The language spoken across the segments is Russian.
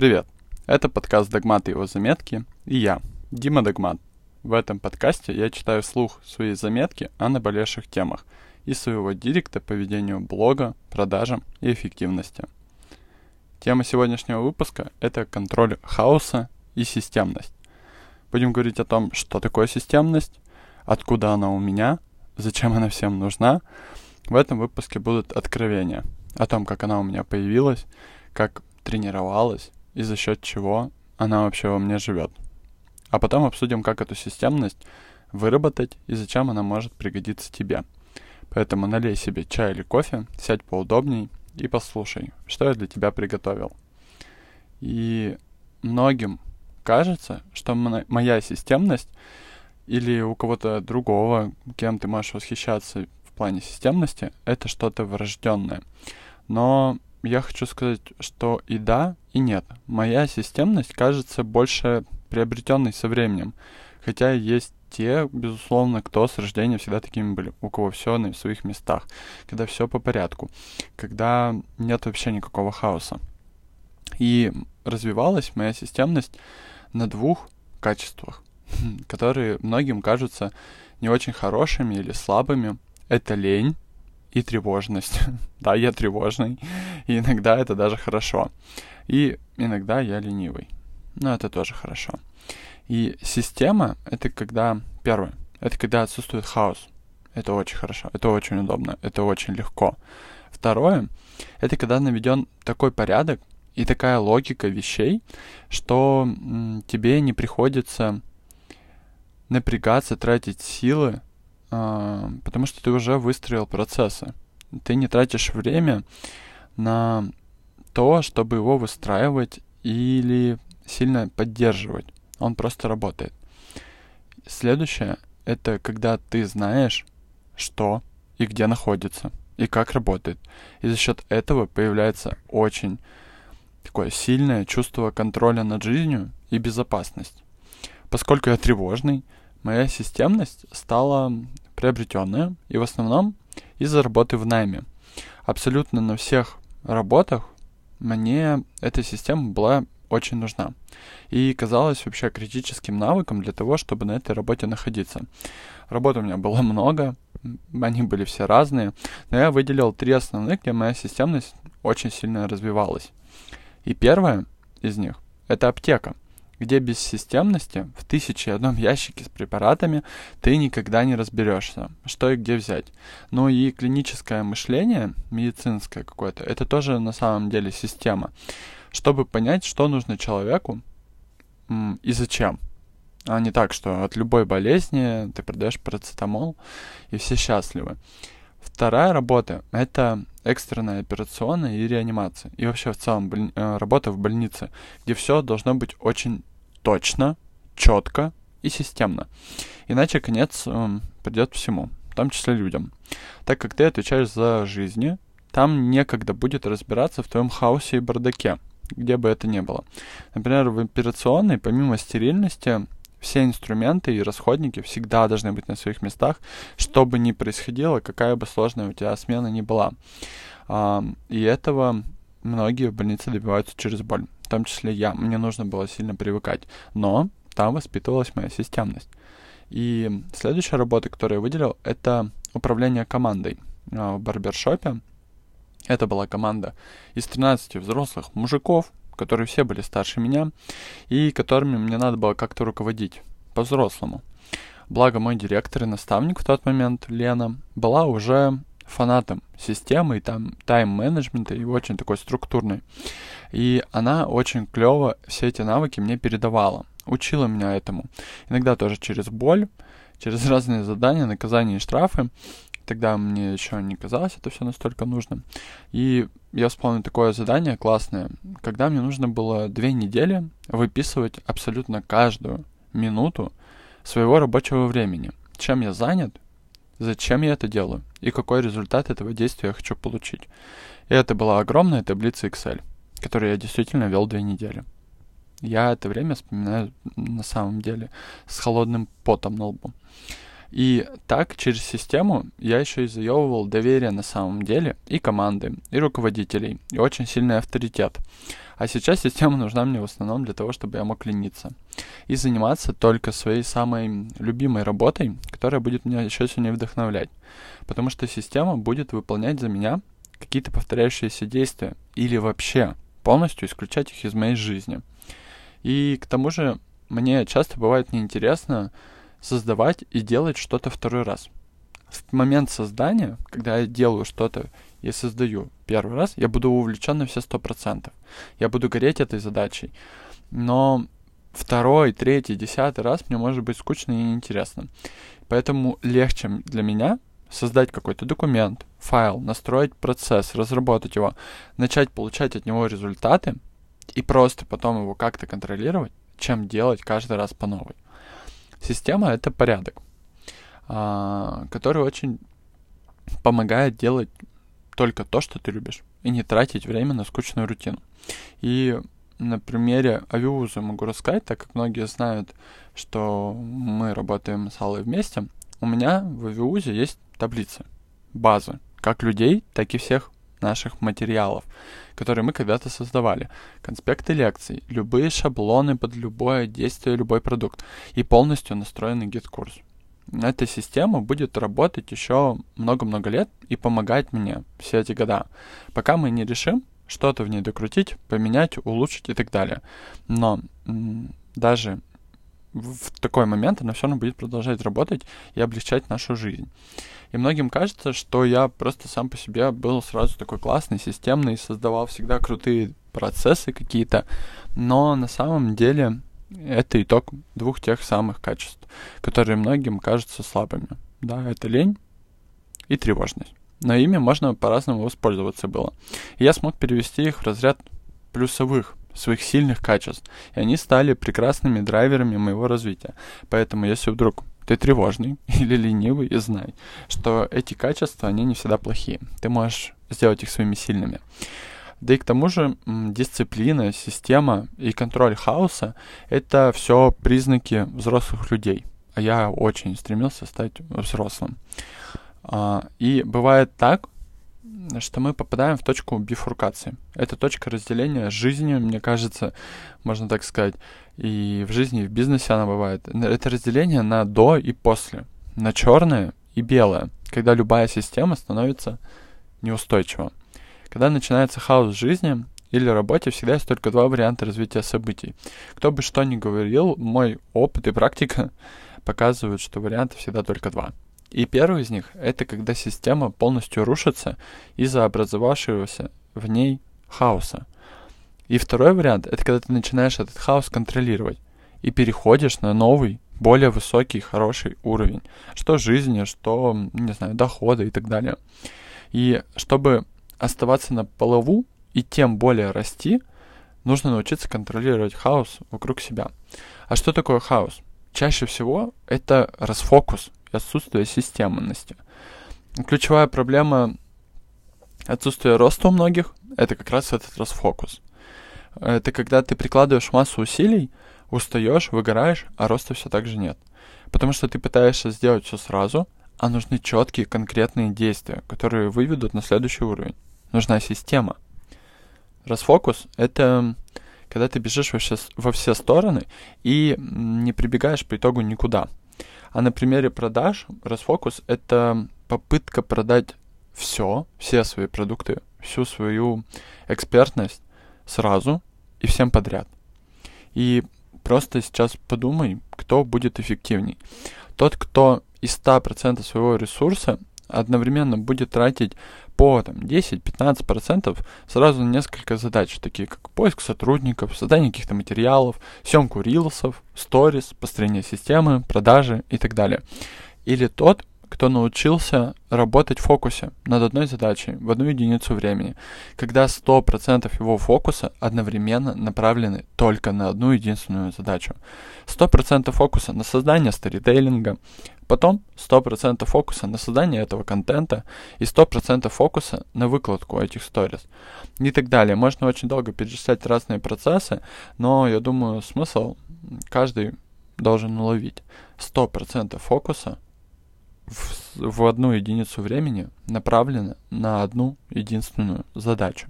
Привет! Это подкаст «Догмат и его заметки» и я, Дима Догмат. В этом подкасте я читаю вслух свои заметки о наболевших темах и своего директа по ведению блога, продажам и эффективности. Тема сегодняшнего выпуска — это контроль хаоса и системность. Будем говорить о том, что такое системность, откуда она у меня, зачем она всем нужна. В этом выпуске будут откровения о том, как она у меня появилась, как тренировалась и за счет чего она вообще во мне живет. А потом обсудим, как эту системность выработать и зачем она может пригодиться тебе. Поэтому налей себе чай или кофе, сядь поудобней и послушай, что я для тебя приготовил. И многим кажется, что моя системность или у кого-то другого, кем ты можешь восхищаться в плане системности, это что-то врожденное. Но я хочу сказать, что и да, и нет. Моя системность кажется больше приобретенной со временем. Хотя есть те, безусловно, кто с рождения всегда такими были, у кого все на своих местах, когда все по порядку, когда нет вообще никакого хаоса. И развивалась моя системность на двух качествах, которые многим кажутся не очень хорошими или слабыми. Это лень и тревожность. да, я тревожный, и иногда это даже хорошо. И иногда я ленивый. Но это тоже хорошо. И система — это когда... Первое. Это когда отсутствует хаос. Это очень хорошо. Это очень удобно. Это очень легко. Второе. Это когда наведен такой порядок и такая логика вещей, что тебе не приходится напрягаться, тратить силы потому что ты уже выстроил процессы. Ты не тратишь время на то, чтобы его выстраивать или сильно поддерживать. Он просто работает. Следующее — это когда ты знаешь, что и где находится, и как работает. И за счет этого появляется очень такое сильное чувство контроля над жизнью и безопасность. Поскольку я тревожный, моя системность стала приобретенная, и в основном из-за работы в найме. Абсолютно на всех работах мне эта система была очень нужна. И казалось вообще критическим навыком для того, чтобы на этой работе находиться. Работ у меня было много, они были все разные, но я выделил три основных, где моя системность очень сильно развивалась. И первое из них — это аптека — где без системности в тысяче одном ящике с препаратами ты никогда не разберешься, что и где взять. Ну и клиническое мышление, медицинское какое-то, это тоже на самом деле система, чтобы понять, что нужно человеку и зачем. А не так, что от любой болезни ты продаешь парацетамол и все счастливы. Вторая работа — это экстренная операционная и реанимация. И вообще в целом боль... Э, работа в больнице, где все должно быть очень точно, четко и системно. Иначе конец э, придет всему, в том числе людям. Так как ты отвечаешь за жизни, там некогда будет разбираться в твоем хаосе и бардаке, где бы это ни было. Например, в операционной, помимо стерильности, все инструменты и расходники всегда должны быть на своих местах, что бы ни происходило, какая бы сложная у тебя смена ни была. И этого многие в больнице добиваются через боль в том числе я, мне нужно было сильно привыкать. Но там воспитывалась моя системность. И следующая работа, которую я выделил, это управление командой а, в барбершопе. Это была команда из 13 взрослых мужиков, которые все были старше меня, и которыми мне надо было как-то руководить по-взрослому. Благо мой директор и наставник в тот момент, Лена, была уже фанатом системы и там тайм-менеджмента и очень такой структурной. И она очень клево все эти навыки мне передавала, учила меня этому. Иногда тоже через боль, через разные задания, наказания и штрафы. Тогда мне еще не казалось это все настолько нужным. И я вспомнил такое задание классное, когда мне нужно было две недели выписывать абсолютно каждую минуту своего рабочего времени. Чем я занят, зачем я это делаю и какой результат этого действия я хочу получить. И это была огромная таблица Excel, которую я действительно вел две недели. Я это время вспоминаю на самом деле с холодным потом на лбу. И так, через систему, я еще и заевывал доверие на самом деле и команды, и руководителей, и очень сильный авторитет. А сейчас система нужна мне в основном для того, чтобы я мог лениться. И заниматься только своей самой любимой работой, которая будет меня еще сильнее вдохновлять. Потому что система будет выполнять за меня какие-то повторяющиеся действия или вообще полностью исключать их из моей жизни. И к тому же мне часто бывает неинтересно создавать и делать что-то второй раз. В момент создания, когда я делаю что-то и создаю первый раз, я буду увлечен на все сто процентов. Я буду гореть этой задачей. Но второй, третий, десятый раз мне может быть скучно и неинтересно. Поэтому легче для меня создать какой-то документ, файл, настроить процесс, разработать его, начать получать от него результаты и просто потом его как-то контролировать, чем делать каждый раз по новой. Система — это порядок, а, который очень помогает делать только то, что ты любишь, и не тратить время на скучную рутину. И на примере Авиуза могу рассказать, так как многие знают, что мы работаем с Аллой вместе. У меня в Авиузе есть таблицы, базы, как людей, так и всех наших материалов, которые мы когда-то создавали. Конспекты лекций, любые шаблоны под любое действие, любой продукт. И полностью настроенный GetCourse. Эта система будет работать еще много-много лет и помогать мне все эти года, пока мы не решим что-то в ней докрутить, поменять, улучшить и так далее. Но даже в такой момент она все равно будет продолжать работать и облегчать нашу жизнь. И многим кажется, что я просто сам по себе был сразу такой классный, системный, создавал всегда крутые процессы какие-то, но на самом деле это итог двух тех самых качеств, которые многим кажутся слабыми. Да, это лень и тревожность. Но ими можно по-разному воспользоваться было. И я смог перевести их в разряд плюсовых своих сильных качеств. И они стали прекрасными драйверами моего развития. Поэтому, если вдруг ты тревожный или ленивый, и знай, что эти качества, они не всегда плохие. Ты можешь сделать их своими сильными. Да и к тому же дисциплина, система и контроль хаоса — это все признаки взрослых людей. А я очень стремился стать взрослым. А, и бывает так, что мы попадаем в точку бифуркации. Это точка разделения жизни, мне кажется, можно так сказать. И в жизни, и в бизнесе она бывает. Это разделение на до и после. На черное и белое. Когда любая система становится неустойчива. Когда начинается хаос в жизни или работе, всегда есть только два варианта развития событий. Кто бы что ни говорил, мой опыт и практика показывают, что вариантов всегда только два. И первый из них — это когда система полностью рушится из-за образовавшегося в ней хаоса. И второй вариант — это когда ты начинаешь этот хаос контролировать и переходишь на новый, более высокий, хороший уровень. Что жизни, что, не знаю, дохода и так далее. И чтобы оставаться на плаву и тем более расти, нужно научиться контролировать хаос вокруг себя. А что такое хаос? Чаще всего это расфокус и отсутствие системности. Ключевая проблема отсутствия роста у многих — это как раз этот расфокус. Это когда ты прикладываешь массу усилий, устаешь, выгораешь, а роста все так же нет. Потому что ты пытаешься сделать все сразу, а нужны четкие конкретные действия, которые выведут на следующий уровень. Нужна система. Расфокус — это когда ты бежишь во все, во все стороны и не прибегаешь по итогу никуда — а на примере продаж расфокус — это попытка продать все, все свои продукты, всю свою экспертность сразу и всем подряд. И просто сейчас подумай, кто будет эффективней. Тот, кто из 100% своего ресурса одновременно будет тратить по там, 10-15% сразу на несколько задач, такие как поиск сотрудников, создание каких-то материалов, съемку рилсов, сторис, построение системы, продажи и так далее. Или тот, кто научился работать в фокусе над одной задачей в одну единицу времени, когда 100% его фокуса одновременно направлены только на одну единственную задачу. 100% фокуса на создание сторителлинга, потом 100% фокуса на создание этого контента и 100% фокуса на выкладку этих сторис и так далее. Можно очень долго перечислять разные процессы, но я думаю, смысл каждый должен уловить. 100% фокуса — в, в одну единицу времени направлена на одну единственную задачу.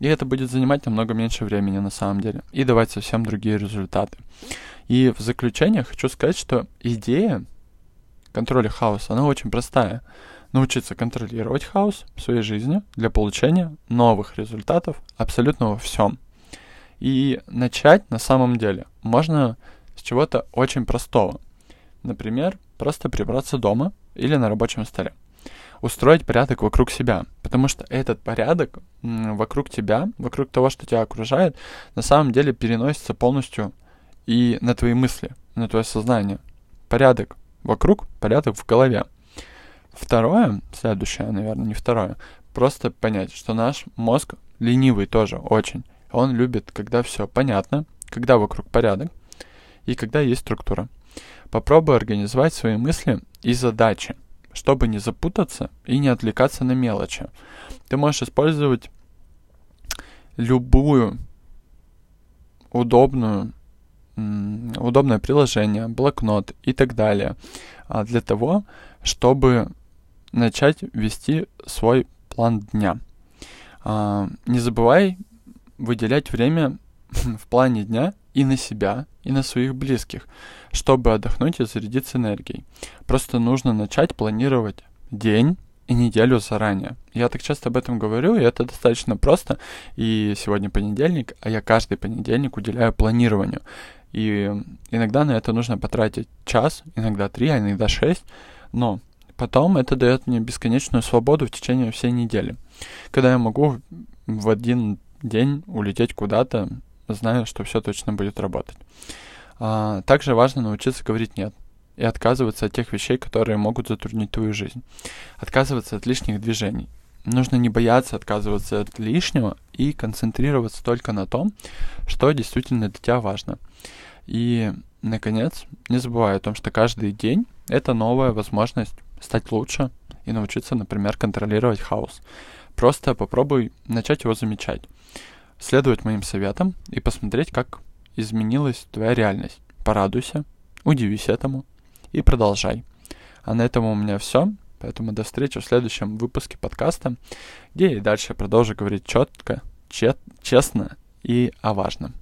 И это будет занимать намного меньше времени на самом деле и давать совсем другие результаты. И в заключение хочу сказать, что идея контроля хаоса, она очень простая. Научиться контролировать хаос в своей жизни для получения новых результатов абсолютно во всем. И начать на самом деле можно с чего-то очень простого. Например, просто прибраться дома или на рабочем столе. Устроить порядок вокруг себя, потому что этот порядок вокруг тебя, вокруг того, что тебя окружает, на самом деле переносится полностью и на твои мысли, на твое сознание. Порядок вокруг, порядок в голове. Второе, следующее, наверное, не второе, просто понять, что наш мозг ленивый тоже очень. Он любит, когда все понятно, когда вокруг порядок и когда есть структура. Попробуй организовать свои мысли и задачи, чтобы не запутаться и не отвлекаться на мелочи. Ты можешь использовать любую удобную удобное приложение, блокнот и так далее а, для того, чтобы начать вести свой план дня. А, не забывай выделять время в плане дня и на себя, и на своих близких, чтобы отдохнуть и зарядиться энергией. Просто нужно начать планировать день и неделю заранее. Я так часто об этом говорю, и это достаточно просто. И сегодня понедельник, а я каждый понедельник уделяю планированию. И иногда на это нужно потратить час, иногда три, а иногда шесть. Но потом это дает мне бесконечную свободу в течение всей недели. Когда я могу в один день улететь куда-то, зная, что все точно будет работать. А, также важно научиться говорить «нет» и отказываться от тех вещей, которые могут затруднить твою жизнь. Отказываться от лишних движений. Нужно не бояться отказываться от лишнего и концентрироваться только на том, что действительно для тебя важно. И, наконец, не забывай о том, что каждый день — это новая возможность стать лучше и научиться, например, контролировать хаос. Просто попробуй начать его замечать следовать моим советам и посмотреть, как изменилась твоя реальность. Порадуйся, удивись этому и продолжай. А на этом у меня все. Поэтому до встречи в следующем выпуске подкаста, где и дальше продолжу говорить четко, чет, честно и о важном.